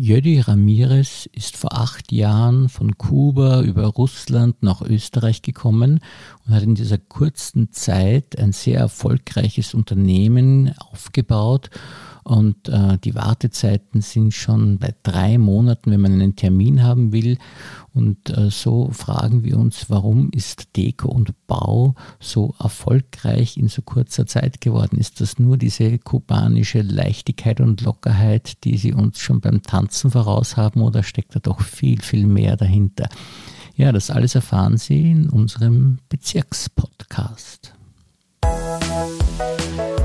Jödi Ramirez ist vor acht Jahren von Kuba über Russland nach Österreich gekommen und hat in dieser kurzen Zeit ein sehr erfolgreiches Unternehmen aufgebaut und äh, die Wartezeiten sind schon bei drei Monaten, wenn man einen Termin haben will. Und äh, so fragen wir uns, warum ist Deko und Bau so erfolgreich in so kurzer Zeit geworden? Ist das nur diese kubanische Leichtigkeit und Lockerheit, die Sie uns schon beim Tanzen voraus haben, oder steckt da doch viel, viel mehr dahinter? Ja, das alles erfahren Sie in unserem Bezirkspodcast. Musik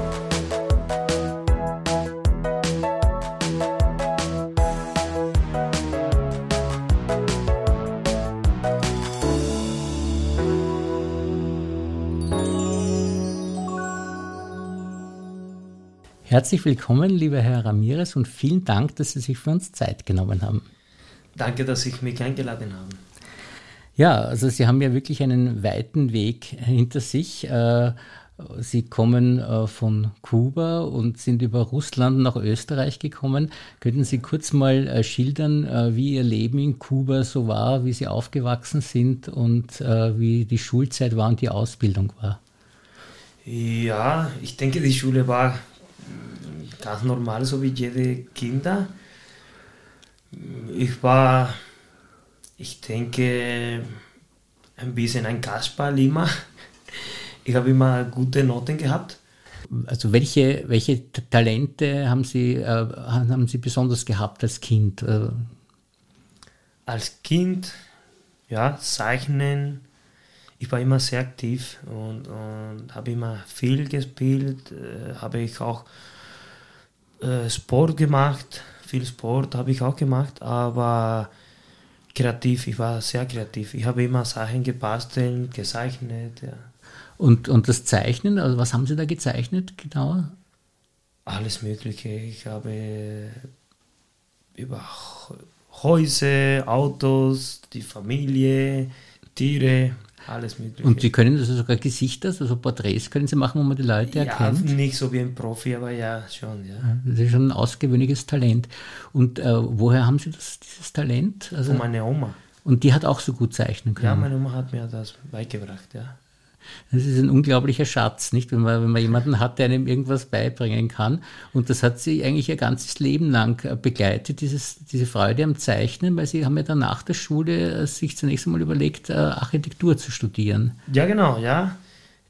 Herzlich willkommen, lieber Herr Ramirez, und vielen Dank, dass Sie sich für uns Zeit genommen haben. Danke, dass Sie mich eingeladen haben. Ja, also Sie haben ja wirklich einen weiten Weg hinter sich. Äh, Sie kommen äh, von Kuba und sind über Russland nach Österreich gekommen. Könnten Sie kurz mal äh, schildern, wie Ihr Leben in Kuba so war, wie Sie aufgewachsen sind und wie die Schulzeit war und die Ausbildung war? Ja, ich denke, die Schule war ganz normal, so wie jede Kinder. Ich war, ich denke, ein bisschen ein Kasperl immer. Ich habe immer gute Noten gehabt. Also welche, welche Talente haben Sie, äh, haben Sie besonders gehabt als Kind? Äh, als Kind, ja, Zeichnen. Ich war immer sehr aktiv und, und habe immer viel gespielt. Äh, habe ich auch äh, Sport gemacht, viel Sport habe ich auch gemacht, aber kreativ, ich war sehr kreativ. Ich habe immer Sachen gebastelt, gezeichnet. Ja. Und, und das Zeichnen, also was haben Sie da gezeichnet genau? Alles Mögliche. Ich habe über Häuser, Autos, die Familie, Tiere, alles Mögliche. Und Sie können also sogar Gesichter, also Porträts können Sie machen, wo man die Leute ja, erkennt? nicht so wie ein Profi, aber ja, schon. Ja. Das ist schon ein ausgewöhnliches Talent. Und äh, woher haben Sie das, dieses Talent? Also, Von meiner Oma. Und die hat auch so gut zeichnen können? Ja, meine Oma hat mir das beigebracht, ja. Das ist ein unglaublicher Schatz, nicht? Wenn man, wenn man jemanden hat, der einem irgendwas beibringen kann. Und das hat sie eigentlich ihr ganzes Leben lang äh, begleitet, dieses, diese Freude am Zeichnen, weil sie haben ja dann nach der Schule äh, sich zunächst einmal überlegt, äh, Architektur zu studieren. Ja, genau, ja.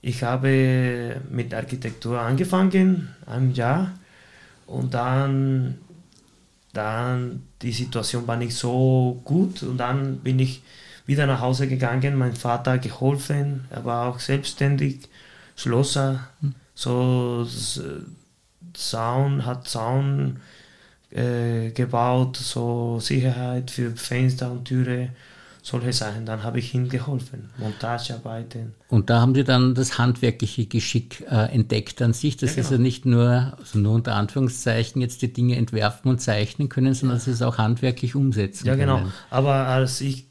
Ich habe mit Architektur angefangen, ein Jahr. Und dann, dann die Situation war nicht so gut. Und dann bin ich wieder nach Hause gegangen, mein Vater geholfen, er war auch selbstständig, Schlosser, hm. so Zaun, hat Zaun äh, gebaut, so Sicherheit für Fenster und Türe, solche Sachen. Dann habe ich ihm geholfen, Montagearbeiten. Und da haben Sie dann das handwerkliche Geschick äh, entdeckt an sich, dass ja, genau. Sie also nicht nur, also nur unter Anführungszeichen jetzt die Dinge entwerfen und zeichnen können, sondern ja. dass Sie es auch handwerklich umsetzen ja, können. Ja, genau. Aber als ich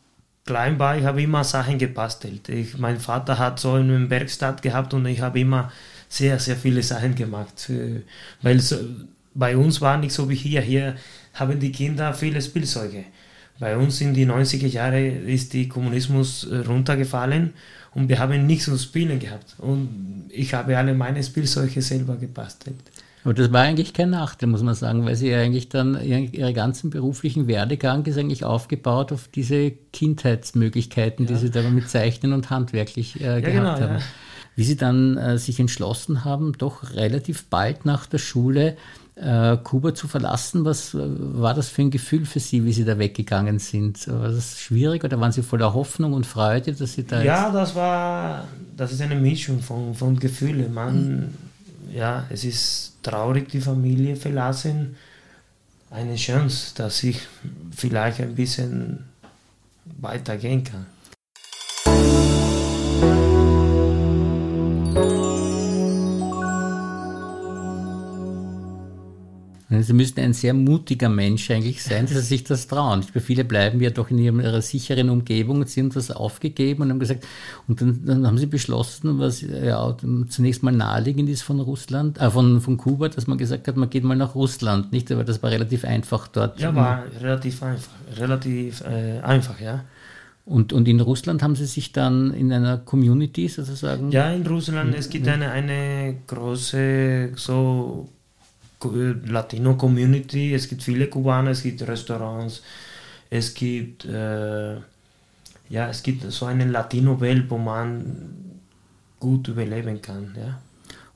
klein war, ich habe immer Sachen gebastelt. Ich, mein Vater hat so eine Werkstatt gehabt und ich habe immer sehr, sehr viele Sachen gemacht. Weil so, bei uns war nicht so wie hier. Hier haben die Kinder viele Spielzeuge. Bei uns in die 90er Jahre ist der Kommunismus äh, runtergefallen und wir haben nichts zum Spielen gehabt. Und ich habe alle meine Spielzeuge selber gebastelt. Aber das war eigentlich kein Nachteil, muss man sagen, weil sie eigentlich dann ihre ganzen beruflichen Werdegang ist eigentlich aufgebaut auf diese Kindheitsmöglichkeiten, ja. die sie da mit Zeichnen und handwerklich äh, ja, gehabt genau, haben. Ja. Wie sie dann äh, sich entschlossen haben, doch relativ bald nach der Schule äh, Kuba zu verlassen, was äh, war das für ein Gefühl für Sie, wie Sie da weggegangen sind? War das schwierig oder waren Sie voller Hoffnung und Freude, dass Sie da Ja, das war, das ist eine Mischung von, von Gefühlen. Man, mhm. ja, es ist traurig die Familie verlassen, eine Chance, dass ich vielleicht ein bisschen weitergehen kann. Sie müssten ein sehr mutiger Mensch eigentlich sein, dass Sie sich das trauen. Viele bleiben ja doch in ihrer sicheren Umgebung, Sie haben das aufgegeben und haben gesagt, und dann, dann haben Sie beschlossen, was ja zunächst mal naheliegend ist von Russland, äh, von, von Kuba, dass man gesagt hat, man geht mal nach Russland, nicht? Aber das war relativ einfach dort. Ja, war relativ einfach, relativ äh, einfach, ja. Und, und in Russland haben Sie sich dann in einer Community sozusagen? Ja, in Russland, es gibt eine, eine große so Latino-Community, es gibt viele Kubaner, es gibt Restaurants, es gibt, äh, ja, es gibt so eine Latino-Welt, wo man gut überleben kann. Ja.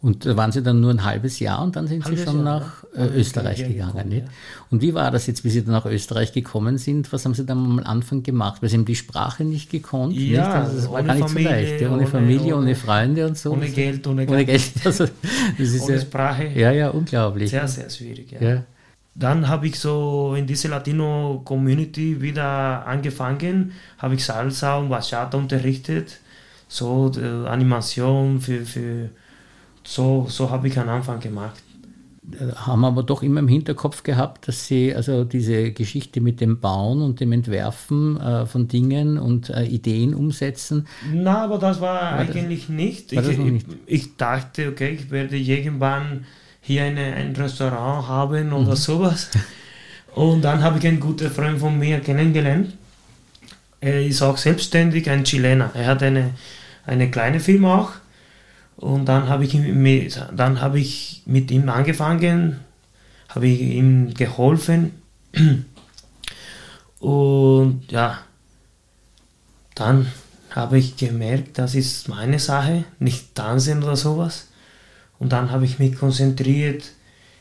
Und da waren Sie dann nur ein halbes Jahr und dann sind halbes Sie schon Jahr, nach ja. Äh, Österreich gegangen. Gekommen, ja. Und wie war das jetzt, wie Sie dann nach Österreich gekommen sind? Was haben Sie dann am Anfang gemacht? Weil Sie haben die Sprache nicht gekonnt. Ja, nicht? Also das war gar nicht Familie, so leicht. Ja, ohne, ohne, Familie, ohne, ohne, Freunde und so. Ohne Geld, ohne, ohne Geld. Also, ohne ja, Sprache. Ja, ja, unglaublich. Sehr, sehr schwierig. Ja. Dann habe ich so in diese Latino-Community wieder angefangen, habe ich Salsa und Bachata unterrichtet, so äh, Animation für, für so, so habe ich einen Anfang gemacht. Haben aber doch immer im Hinterkopf gehabt, dass Sie also diese Geschichte mit dem Bauen und dem Entwerfen äh, von Dingen und äh, Ideen umsetzen. Na, aber das war, war eigentlich das, nicht. War ich, nicht. Ich, dachte, okay, ich werde irgendwann hier eine, ein Restaurant haben oder mhm. sowas. Und dann habe ich einen guten Freund von mir kennengelernt. Er ist auch selbstständig, ein Chilener. Er hat eine, eine kleine Firma auch und dann habe ich, mit, hab ich mit ihm angefangen, habe ich ihm geholfen. Und ja, dann habe ich gemerkt, das ist meine Sache, nicht tanzen oder sowas. Und dann habe ich mich konzentriert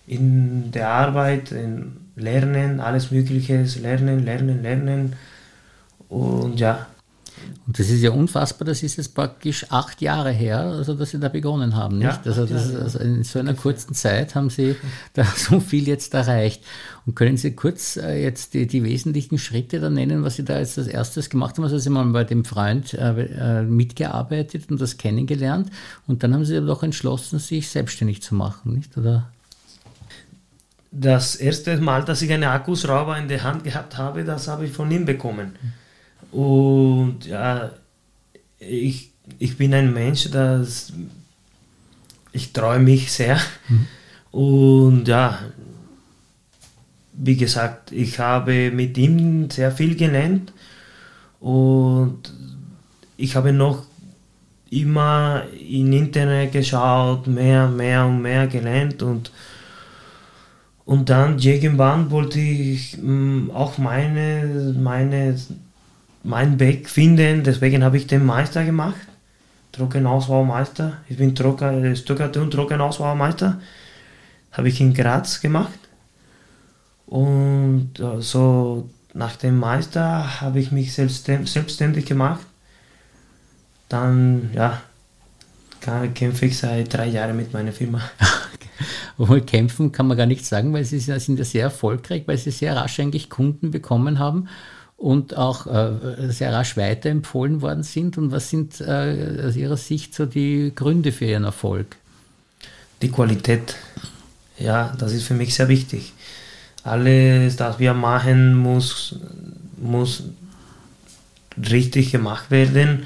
in der Arbeit, in Lernen, alles Mögliche, Lernen, Lernen, Lernen. Und ja, und das ist ja unfassbar, das ist jetzt praktisch acht Jahre her, also dass Sie da begonnen haben, nicht? Ja, also, das, also in so einer kurzen Zeit haben Sie da so viel jetzt erreicht. Und können Sie kurz äh, jetzt die, die wesentlichen Schritte da nennen, was Sie da jetzt als erstes gemacht haben? Also Sie haben bei dem Freund äh, äh, mitgearbeitet und das kennengelernt und dann haben Sie doch entschlossen, sich selbstständig zu machen, nicht? Oder? Das erste Mal, dass ich einen Akkuschrauber in der Hand gehabt habe, das habe ich von ihm bekommen. Mhm. Und ja, ich, ich bin ein Mensch, das ich träume mich sehr. Mhm. Und ja, wie gesagt, ich habe mit ihm sehr viel gelernt und ich habe noch immer im Internet geschaut, mehr, mehr und mehr gelernt und und dann irgendwann wollte ich mm, auch meine, meine meinen Weg finden. Deswegen habe ich den Meister gemacht. Trockenausbaumeister. Ich bin Trocken, Stuttgart und Trockenausbaumeister. Habe ich in Graz gemacht. Und äh, so nach dem Meister habe ich mich selbstständig gemacht. Dann, ja, kämpfe ich seit drei Jahren mit meiner Firma. Obwohl kämpfen kann man gar nicht sagen, weil sie sind ja sehr erfolgreich, weil sie sehr rasch eigentlich Kunden bekommen haben und auch äh, sehr rasch weiterempfohlen worden sind? Und was sind äh, aus Ihrer Sicht so die Gründe für Ihren Erfolg? Die Qualität, ja, das ist für mich sehr wichtig. Alles, was wir machen, muss, muss richtig gemacht werden,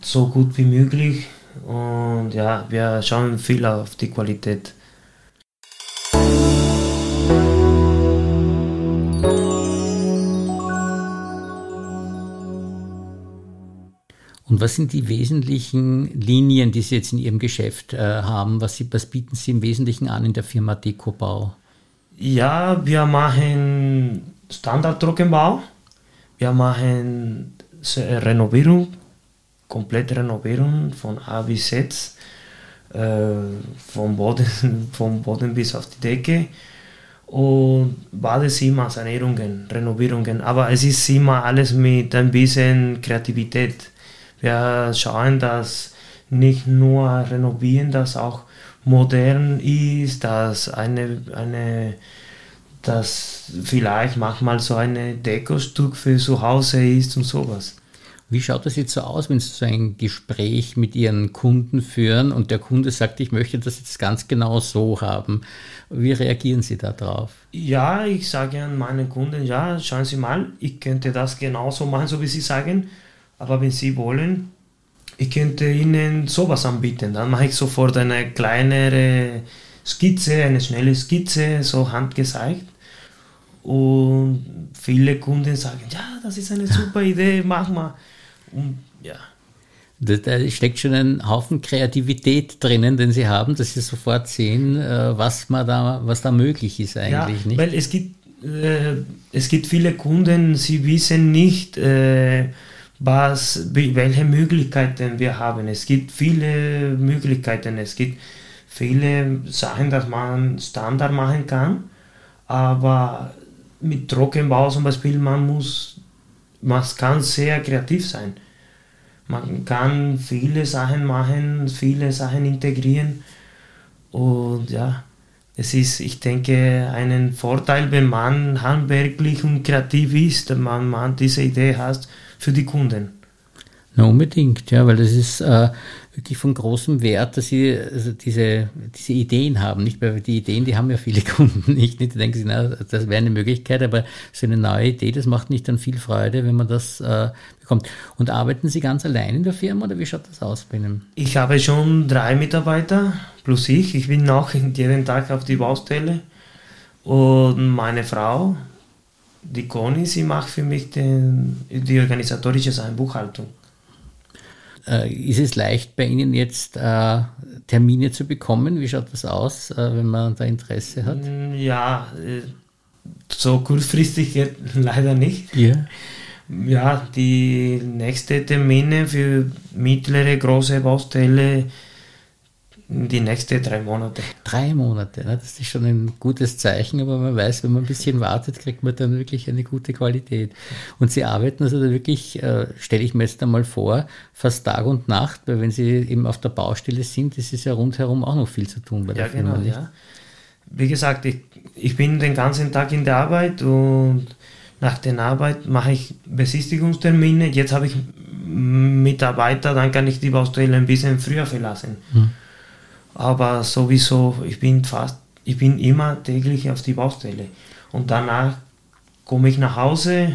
so gut wie möglich. Und ja, wir schauen viel auf die Qualität. Und was sind die wesentlichen Linien, die Sie jetzt in Ihrem Geschäft äh, haben? Was, Sie, was bieten Sie im Wesentlichen an in der Firma Dekobau? Ja, wir machen Standard-Trockenbau. Wir machen Renovierung, komplette Renovierung von A bis Z, äh, vom, Boden, vom Boden bis auf die Decke. Und Badezimmer, Sanierungen, Renovierungen. Aber es ist immer alles mit ein bisschen Kreativität wir schauen, dass nicht nur renovieren, dass auch modern ist, dass eine, eine dass vielleicht manchmal so ein Dekostück für zu Hause ist und sowas. Wie schaut das jetzt so aus, wenn Sie so ein Gespräch mit Ihren Kunden führen und der Kunde sagt, ich möchte das jetzt ganz genau so haben? Wie reagieren Sie darauf? Ja, ich sage an meinen Kunden, ja, schauen Sie mal, ich könnte das genauso machen, so wie Sie sagen, aber wenn Sie wollen, ich könnte Ihnen sowas anbieten. Dann mache ich sofort eine kleinere Skizze, eine schnelle Skizze, so handgezeigt. Und viele Kunden sagen, ja, das ist eine super Idee, mach mal. Und ja. Da steckt schon ein Haufen Kreativität drinnen, den Sie haben, dass Sie sofort sehen, äh, was, man da, was da möglich ist eigentlich. Ja, nicht? weil es gibt, äh, es gibt viele Kunden, sie wissen nicht, äh, was, welche Möglichkeiten wir haben. Es gibt viele Möglichkeiten. Es gibt viele Sachen, dass man Standard machen kann, aber mit Trockenbau zum Beispiel, man muss, man kann sehr kreativ sein. Man kann viele Sachen machen, viele Sachen integrieren und ja, es ist, ich denke, ein Vorteil, wenn man handwerklich und kreativ ist, man, man diese Idee hat für die Kunden. Na, unbedingt, ja, weil das ist äh, wirklich von großem Wert, dass sie also diese, diese Ideen haben. Nicht, weil die Ideen, die haben ja viele Kunden nicht. nicht. Die denken sich, na, das wäre eine Möglichkeit, aber so eine neue Idee, das macht nicht dann viel Freude, wenn man das äh, bekommt. Und arbeiten Sie ganz allein in der Firma oder wie schaut das aus bei Ihnen? Ich habe schon drei Mitarbeiter plus ich. Ich bin auch jeden Tag auf die Baustelle. Und meine Frau, die Conny, sie macht für mich den, die organisatorische Buchhaltung. Äh, ist es leicht bei Ihnen jetzt äh, Termine zu bekommen? Wie schaut das aus, äh, wenn man da Interesse hat? Mm, ja, äh, so kurzfristig leider nicht. Ja. Ja, die nächsten Termine für mittlere, große Baustelle die nächsten drei Monate. Drei Monate, ne? das ist schon ein gutes Zeichen, aber man weiß, wenn man ein bisschen wartet, kriegt man dann wirklich eine gute Qualität. Und Sie arbeiten also da wirklich, äh, stelle ich mir jetzt einmal vor, fast Tag und Nacht, weil wenn Sie eben auf der Baustelle sind, ist es ja rundherum auch noch viel zu tun bei der ja, Firma. Genau, ja. Wie gesagt, ich, ich bin den ganzen Tag in der Arbeit und nach der Arbeit mache ich Besichtigungstermine. Jetzt habe ich Mitarbeiter, dann kann ich die Baustelle ein bisschen früher verlassen. Hm aber sowieso, ich bin fast, ich bin immer täglich auf die Baustelle. Und danach komme ich nach Hause,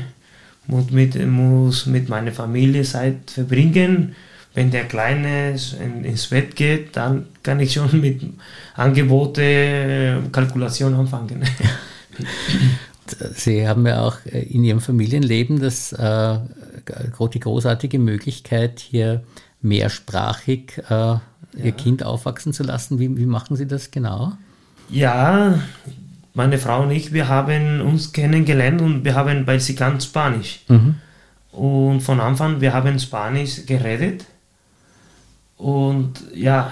muss mit, muss mit meiner Familie Zeit verbringen. Wenn der Kleine ins Bett geht, dann kann ich schon mit Angebote, Kalkulation anfangen. Sie haben ja auch in Ihrem Familienleben das, äh, die großartige Möglichkeit, hier mehrsprachig äh, ja. Ihr Kind aufwachsen zu lassen. Wie, wie machen Sie das genau? Ja, meine Frau und ich, wir haben uns kennengelernt und wir haben, weil sie kann Spanisch. Mhm. Und von Anfang, wir haben Spanisch geredet. Und ja,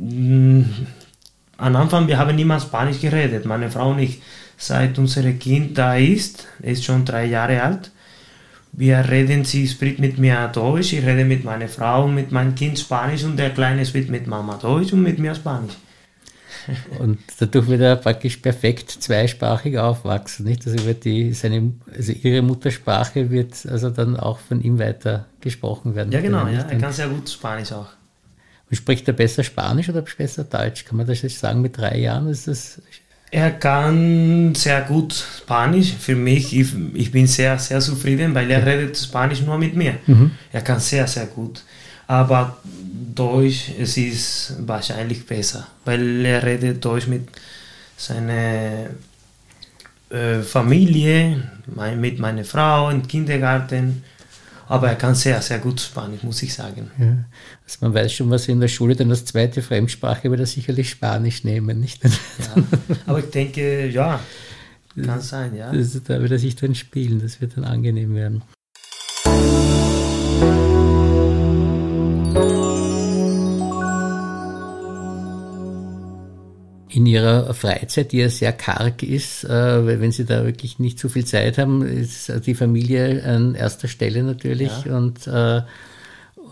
mm, am Anfang, wir haben immer Spanisch geredet, meine Frau und ich. Seit unser Kind da ist, ist schon drei Jahre alt, wir reden, sie spricht mit mir Deutsch, ich rede mit meiner Frau und mit meinem Kind Spanisch und der Kleine spricht mit Mama Deutsch und mit mir Spanisch. Und dadurch wird er praktisch perfekt zweisprachig aufwachsen, nicht? Also wird die, seine, also ihre Muttersprache wird also dann auch von ihm weiter gesprochen werden. Ja, genau, ja, er kann sehr gut Spanisch auch. Und spricht er besser Spanisch oder besser Deutsch? Kann man das jetzt sagen mit drei Jahren? Ist das er kann sehr gut Spanisch. Für mich, ich, ich bin sehr, sehr zufrieden, weil er redet Spanisch nur mit mir. Mhm. Er kann sehr, sehr gut. Aber Deutsch, es ist wahrscheinlich besser, weil er redet Deutsch mit seiner äh, Familie, mein, mit meiner Frau im Kindergarten. Aber er kann sehr, sehr gut Spanisch, muss ich sagen. Ja. Also man weiß schon, was in der Schule dann als zweite Fremdsprache wird er sicherlich Spanisch nehmen, nicht? Ja. Aber ich denke, ja, kann sein, ja. Das, da wird er sich dann spielen, das wird dann angenehm werden. In ihrer Freizeit, die ja sehr karg ist, äh, wenn sie da wirklich nicht so viel Zeit haben, ist die Familie an erster Stelle natürlich. Ja. Und, äh,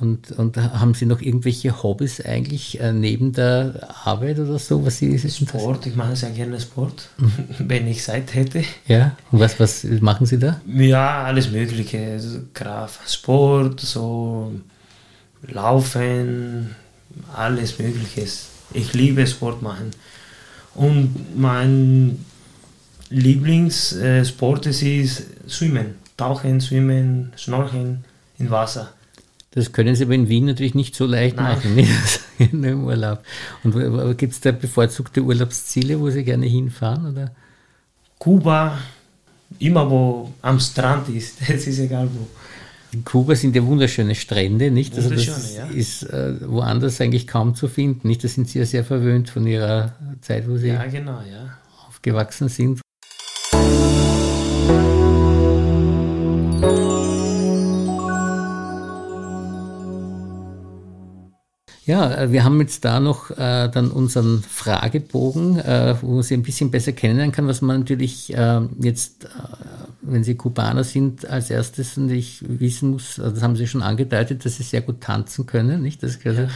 Und, und haben Sie noch irgendwelche Hobbys eigentlich äh, neben der Arbeit oder so? Was Sie, Sport, ich mache sehr gerne Sport, wenn ich Zeit hätte. Ja, und was, was machen Sie da? Ja, alles Mögliche. Also, Sport, so Laufen, alles Mögliche. Ich liebe Sport machen. Und mein Lieblingssport ist Schwimmen. Tauchen, Schwimmen, Schnorcheln im Wasser. Das können Sie aber in Wien natürlich nicht so leicht Nein. machen, in im Urlaub. Und gibt es da bevorzugte Urlaubsziele, wo Sie gerne hinfahren? Oder? Kuba, immer wo am Strand ist, es ist egal wo. In Kuba sind ja wunderschöne Strände, nicht? Also das ja. ist äh, woanders eigentlich kaum zu finden, nicht? Da sind Sie ja sehr verwöhnt von Ihrer Zeit, wo Sie ja, genau, ja. aufgewachsen sind. Ja, äh, wir haben jetzt da noch äh, dann unseren Fragebogen, äh, wo man sie ein bisschen besser kennenlernen kann, was man natürlich äh, jetzt, wenn Sie Kubaner sind, als erstes nicht wissen muss, also das haben Sie schon angedeutet, dass Sie sehr gut tanzen können, nicht? Das, also,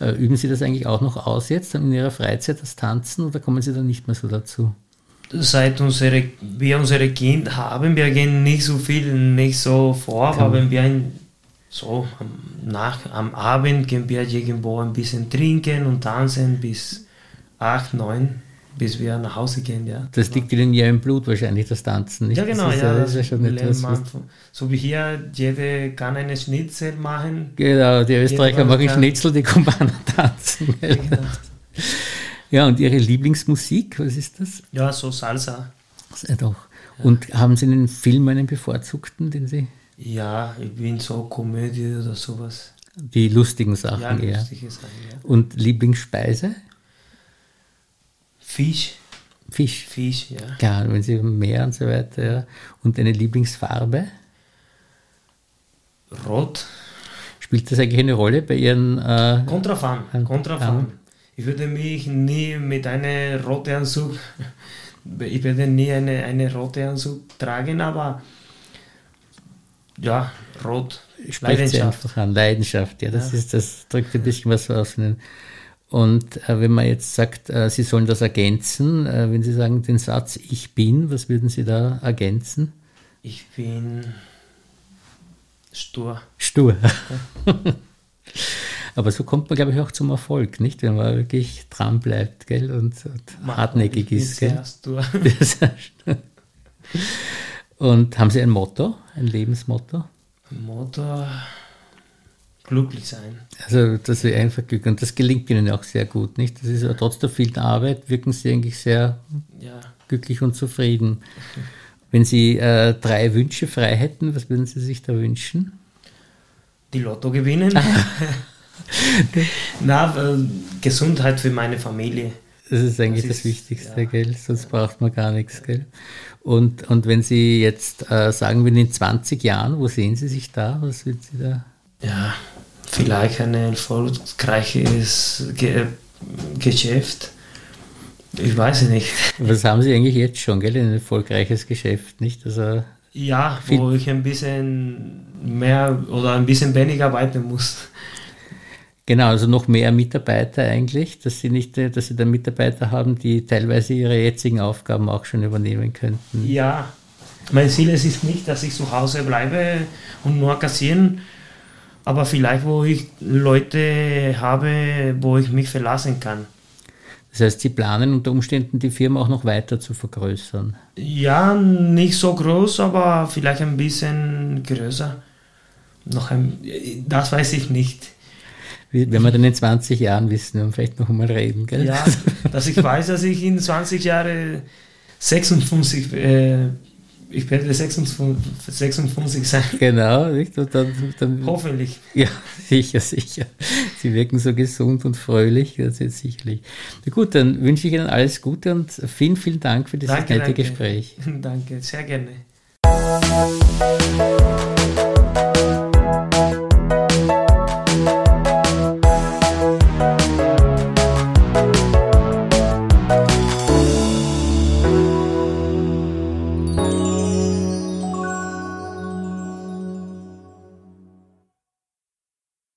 ja. üben Sie das eigentlich auch noch aus jetzt in Ihrer Freizeit, das Tanzen, oder kommen Sie dann nicht mehr so dazu? Seit unsere, wir unsere Kind haben, wir gehen nicht so viel, nicht so vor, aber wenn wir ein so nach, am Abend gehen wir irgendwo ein bisschen trinken und tanzen bis 8, 9, bis wir nach Hause gehen. Ja. Das liegt Ihnen ja im Blut wahrscheinlich, das Tanzen. Nicht? Ja, genau. Das ja, das ist ja schon etwas, so wie hier, jeder kann eine Schnitzel machen. Genau, die Österreicher machen Schnitzel, die Kubaner tanzen. Ja, genau. ja, und Ihre Lieblingsmusik, was ist das? Ja, so Salsa. Ja, doch. Und haben Sie einen Film, einen bevorzugten, den Sie ja, ich bin so Komödie oder sowas. Die lustigen Sachen ja, eher. Lustige Sachen, ja. Und Lieblingsspeise? Fisch. Fisch. Fisch, ja. Ja, wenn Sie Meer und so weiter. Ja. Und eine Lieblingsfarbe? Rot. Spielt das eigentlich eine Rolle bei Ihren. Äh, Kontrafan. Kontrafan. Ich würde mich nie mit einem roten Anzug, ich werde nie eine, eine rote Anzug tragen, aber ja, rot. Leidenschaft. einfach an Leidenschaft, ja, das ja. ist, das drückt ein bisschen was aus. Und äh, wenn man jetzt sagt, äh, Sie sollen das ergänzen, äh, wenn Sie sagen den Satz Ich bin, was würden Sie da ergänzen? Ich bin stur. Stur. Aber so kommt man, glaube ich, auch zum Erfolg, nicht? Wenn man wirklich dran bleibt, gell? Und, und hartnäckig ist, gell? Sehr stur. Und haben Sie ein Motto, ein Lebensmotto? Ein Motto, glücklich sein. Also, dass Sie einfach Glück, und das gelingt Ihnen auch sehr gut, nicht? Das ist ja trotz der vielen Arbeit, wirken Sie eigentlich sehr ja. glücklich und zufrieden. Wenn Sie äh, drei Wünsche frei hätten, was würden Sie sich da wünschen? Die Lotto gewinnen. Na, äh, Gesundheit für meine Familie. Das ist eigentlich das, das Wichtigste, ja. gell? Sonst braucht man gar nichts, gell? Und, und wenn Sie jetzt äh, sagen würden, in 20 Jahren, wo sehen Sie sich da? Was würden Sie da? Ja, vielleicht ein erfolgreiches Ge Geschäft. Ich weiß es nicht. Was haben Sie eigentlich jetzt schon, gell? Ein erfolgreiches Geschäft, nicht? Also ja, wo ich ein bisschen mehr oder ein bisschen weniger arbeiten muss. Genau, also noch mehr Mitarbeiter eigentlich, dass sie nicht, dass sie dann Mitarbeiter haben, die teilweise ihre jetzigen Aufgaben auch schon übernehmen könnten. Ja, mein Ziel ist es nicht, dass ich zu Hause bleibe und nur kassieren, aber vielleicht, wo ich Leute habe, wo ich mich verlassen kann. Das heißt, Sie planen unter Umständen die Firma auch noch weiter zu vergrößern? Ja, nicht so groß, aber vielleicht ein bisschen größer. Noch ein, das weiß ich nicht. Wenn wir dann in 20 Jahren wissen, dann vielleicht noch einmal reden, gell? Ja, dass ich weiß, dass ich in 20 Jahren 56, äh, ich werde 56, 56 sein. Genau, nicht? Und dann, dann, Hoffentlich. Ja, sicher, sicher. Sie wirken so gesund und fröhlich, das ist sicherlich. Na gut, dann wünsche ich Ihnen alles Gute und vielen, vielen Dank für dieses danke, nette danke. Gespräch. Danke, sehr gerne.